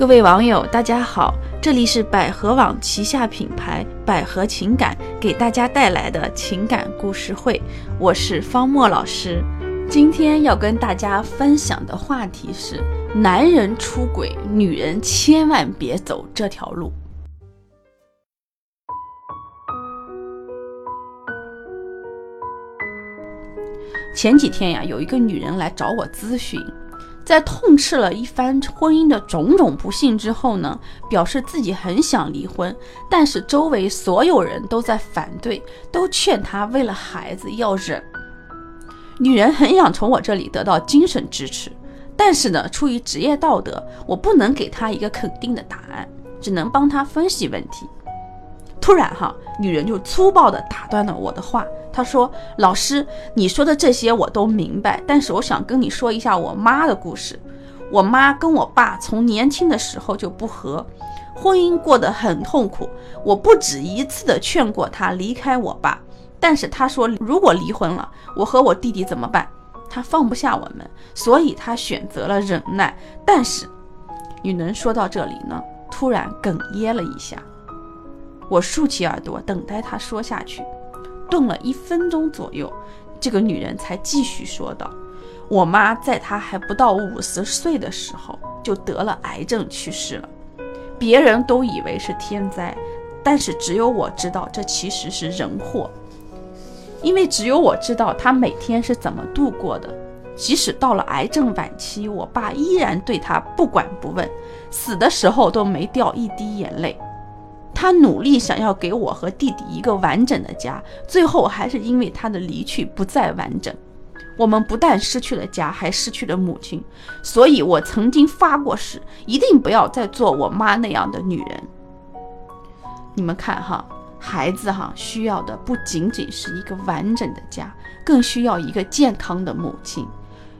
各位网友，大家好，这里是百合网旗下品牌百合情感给大家带来的情感故事会，我是方墨老师。今天要跟大家分享的话题是：男人出轨，女人千万别走这条路。前几天呀，有一个女人来找我咨询，在痛斥了一番婚姻的种种不幸之后呢，表示自己很想离婚，但是周围所有人都在反对，都劝她为了孩子要忍。女人很想从我这里得到精神支持，但是呢，出于职业道德，我不能给她一个肯定的答案，只能帮她分析问题。突然哈，女人就粗暴地打断了我的话。他说：“老师，你说的这些我都明白，但是我想跟你说一下我妈的故事。我妈跟我爸从年轻的时候就不和，婚姻过得很痛苦。我不止一次的劝过她离开我爸，但是她说如果离婚了，我和我弟弟怎么办？她放不下我们，所以她选择了忍耐。但是，女人说到这里呢，突然哽咽了一下。我竖起耳朵等待她说下去。”顿了一分钟左右，这个女人才继续说道：“我妈在她还不到五十岁的时候就得了癌症去世了，别人都以为是天灾，但是只有我知道这其实是人祸，因为只有我知道她每天是怎么度过的。即使到了癌症晚期，我爸依然对她不管不问，死的时候都没掉一滴眼泪。”他努力想要给我和弟弟一个完整的家，最后还是因为他的离去不再完整。我们不但失去了家，还失去了母亲。所以我曾经发过誓，一定不要再做我妈那样的女人。你们看哈，孩子哈需要的不仅仅是一个完整的家，更需要一个健康的母亲。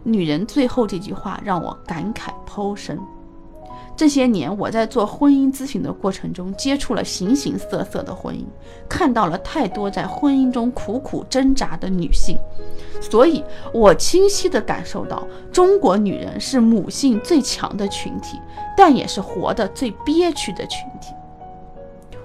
女人最后这句话让我感慨颇深。这些年，我在做婚姻咨询的过程中，接触了形形色色的婚姻，看到了太多在婚姻中苦苦挣扎的女性，所以我清晰地感受到，中国女人是母性最强的群体，但也是活得最憋屈的群体。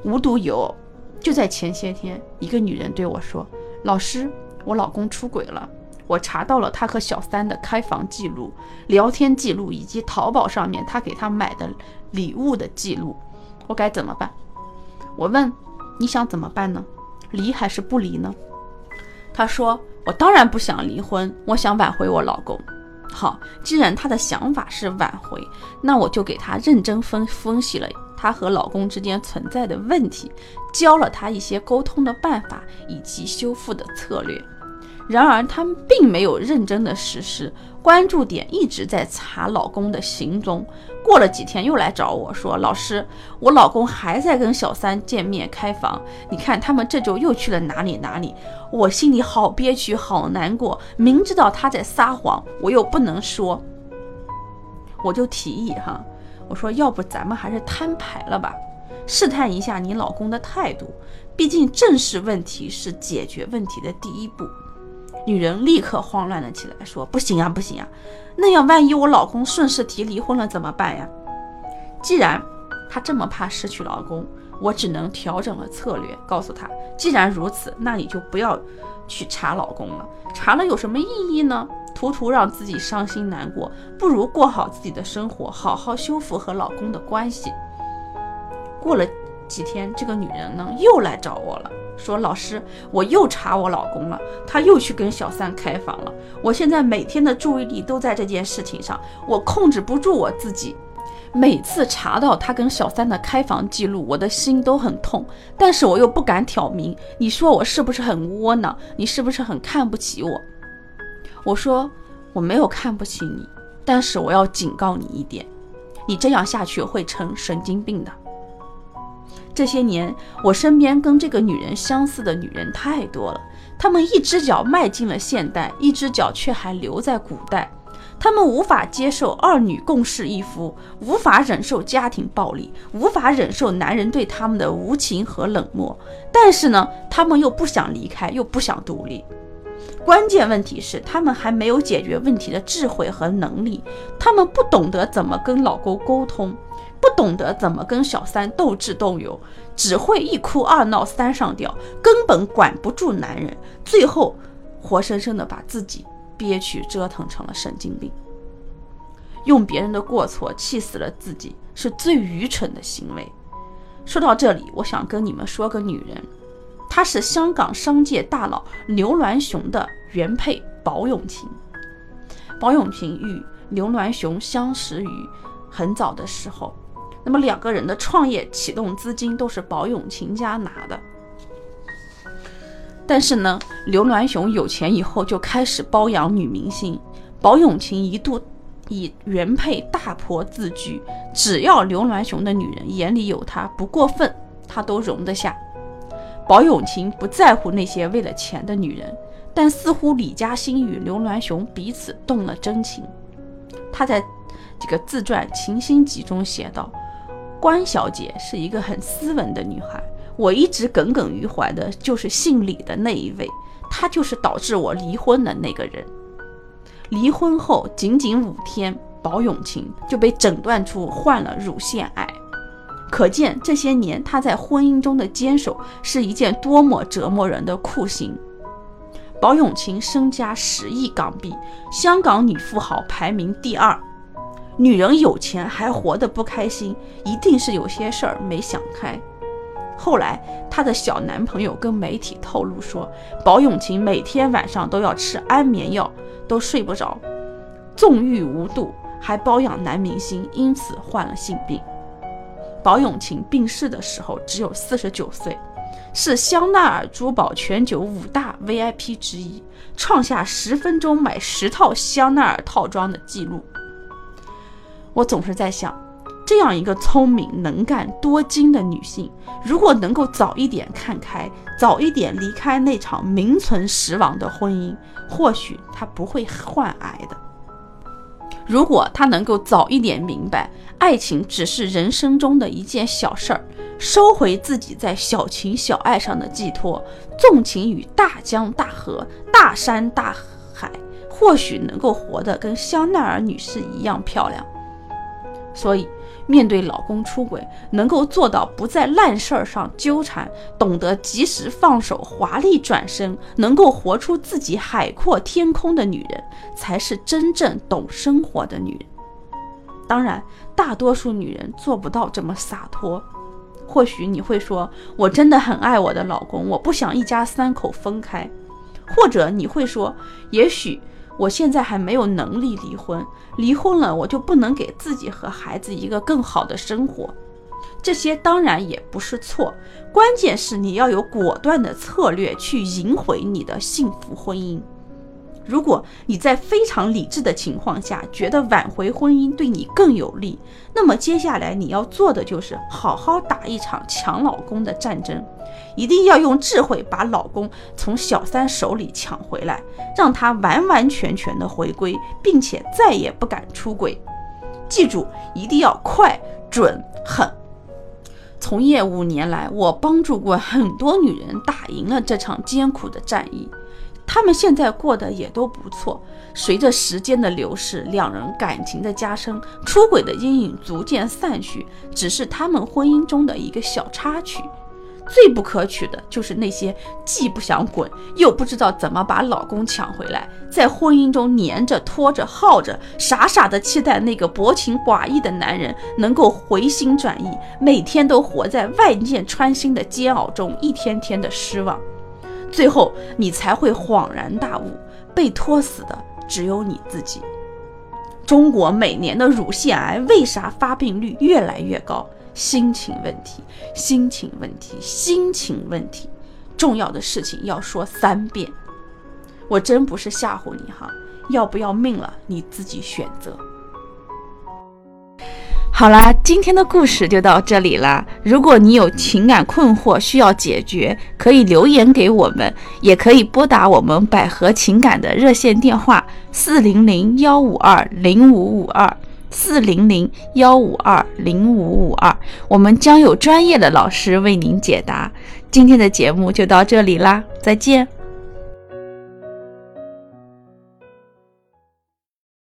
无独有偶，就在前些天，一个女人对我说：“老师，我老公出轨了。”我查到了他和小三的开房记录、聊天记录以及淘宝上面他给他买的礼物的记录，我该怎么办？我问你想怎么办呢？离还是不离呢？他说我当然不想离婚，我想挽回我老公。好，既然他的想法是挽回，那我就给他认真分分析了他和老公之间存在的问题，教了他一些沟通的办法以及修复的策略。然而，他们并没有认真的实施，关注点一直在查老公的行踪。过了几天，又来找我说：“老师，我老公还在跟小三见面开房，你看他们这周又去了哪里哪里？”我心里好憋屈，好难过。明知道他在撒谎，我又不能说，我就提议哈，我说要不咱们还是摊牌了吧，试探一下你老公的态度。毕竟正视问题是解决问题的第一步。女人立刻慌乱了起来，说：“不行啊，不行啊！那样万一我老公顺势提离婚了怎么办呀？”既然她这么怕失去老公，我只能调整了策略，告诉她：“既然如此，那你就不要去查老公了，查了有什么意义呢？图图让自己伤心难过，不如过好自己的生活，好好修复和老公的关系。”过了几天，这个女人呢又来找我了。说老师，我又查我老公了，他又去跟小三开房了。我现在每天的注意力都在这件事情上，我控制不住我自己。每次查到他跟小三的开房记录，我的心都很痛，但是我又不敢挑明。你说我是不是很窝囊？你是不是很看不起我？我说我没有看不起你，但是我要警告你一点，你这样下去会成神经病的。这些年，我身边跟这个女人相似的女人太多了。她们一只脚迈进了现代，一只脚却还留在古代。她们无法接受二女共侍一夫，无法忍受家庭暴力，无法忍受男人对她们的无情和冷漠。但是呢，她们又不想离开，又不想独立。关键问题是，他们还没有解决问题的智慧和能力，他们不懂得怎么跟老公沟通，不懂得怎么跟小三斗智斗勇，只会一哭二闹三上吊，根本管不住男人，最后活生生的把自己憋屈折腾成了神经病。用别人的过错气死了自己，是最愚蠢的行为。说到这里，我想跟你们说个女人。她是香港商界大佬刘銮雄的原配宝永琴。宝永琴与刘銮雄相识于很早的时候，那么两个人的创业启动资金都是宝永琴家拿的。但是呢，刘銮雄有钱以后就开始包养女明星，宝永琴一度以原配大婆自居，只要刘銮雄的女人眼里有他不过分，他都容得下。宝永琴不在乎那些为了钱的女人，但似乎李嘉欣与刘銮雄彼此动了真情。他在这个自传《情心集》中写道：“关小姐是一个很斯文的女孩，我一直耿耿于怀的就是姓李的那一位，她就是导致我离婚的那个人。”离婚后仅仅五天，宝永琴就被诊断出患了乳腺癌。可见这些年他在婚姻中的坚守是一件多么折磨人的酷刑。宝永琴身家十亿港币，香港女富豪排名第二。女人有钱还活得不开心，一定是有些事儿没想开。后来，她的小男朋友跟媒体透露说，宝永琴每天晚上都要吃安眠药，都睡不着，纵欲无度，还包养男明星，因此患了性病。宝永琴病逝的时候只有四十九岁，是香奈儿珠宝全球五大 VIP 之一，创下十分钟买十套香奈儿套装的记录。我总是在想，这样一个聪明、能干、多金的女性，如果能够早一点看开，早一点离开那场名存实亡的婚姻，或许她不会患癌的。如果他能够早一点明白，爱情只是人生中的一件小事儿，收回自己在小情小爱上的寄托，纵情于大江大河、大山大海，或许能够活得跟香奈儿女士一样漂亮。所以。面对老公出轨，能够做到不在烂事儿上纠缠，懂得及时放手、华丽转身，能够活出自己海阔天空的女人，才是真正懂生活的女人。当然，大多数女人做不到这么洒脱。或许你会说，我真的很爱我的老公，我不想一家三口分开。或者你会说，也许。我现在还没有能力离婚，离婚了我就不能给自己和孩子一个更好的生活。这些当然也不是错，关键是你要有果断的策略去赢回你的幸福婚姻。如果你在非常理智的情况下觉得挽回婚姻对你更有利，那么接下来你要做的就是好好打一场抢老公的战争，一定要用智慧把老公从小三手里抢回来，让他完完全全的回归，并且再也不敢出轨。记住，一定要快、准、狠。从业五年来，我帮助过很多女人打赢了这场艰苦的战役。他们现在过得也都不错。随着时间的流逝，两人感情的加深，出轨的阴影逐渐散去，只是他们婚姻中的一个小插曲。最不可取的就是那些既不想滚，又不知道怎么把老公抢回来，在婚姻中黏着、拖着、耗着，傻傻的期待那个薄情寡义的男人能够回心转意，每天都活在万箭穿心的煎熬中，一天天的失望。最后，你才会恍然大悟，被拖死的只有你自己。中国每年的乳腺癌为啥发病率越来越高？心情问题，心情问题，心情问题。重要的事情要说三遍。我真不是吓唬你哈，要不要命了你自己选择。好啦，今天的故事就到这里啦。如果你有情感困惑需要解决，可以留言给我们，也可以拨打我们百合情感的热线电话四零零幺五二零五五二四零零幺五二零五五二，我们将有专业的老师为您解答。今天的节目就到这里啦，再见。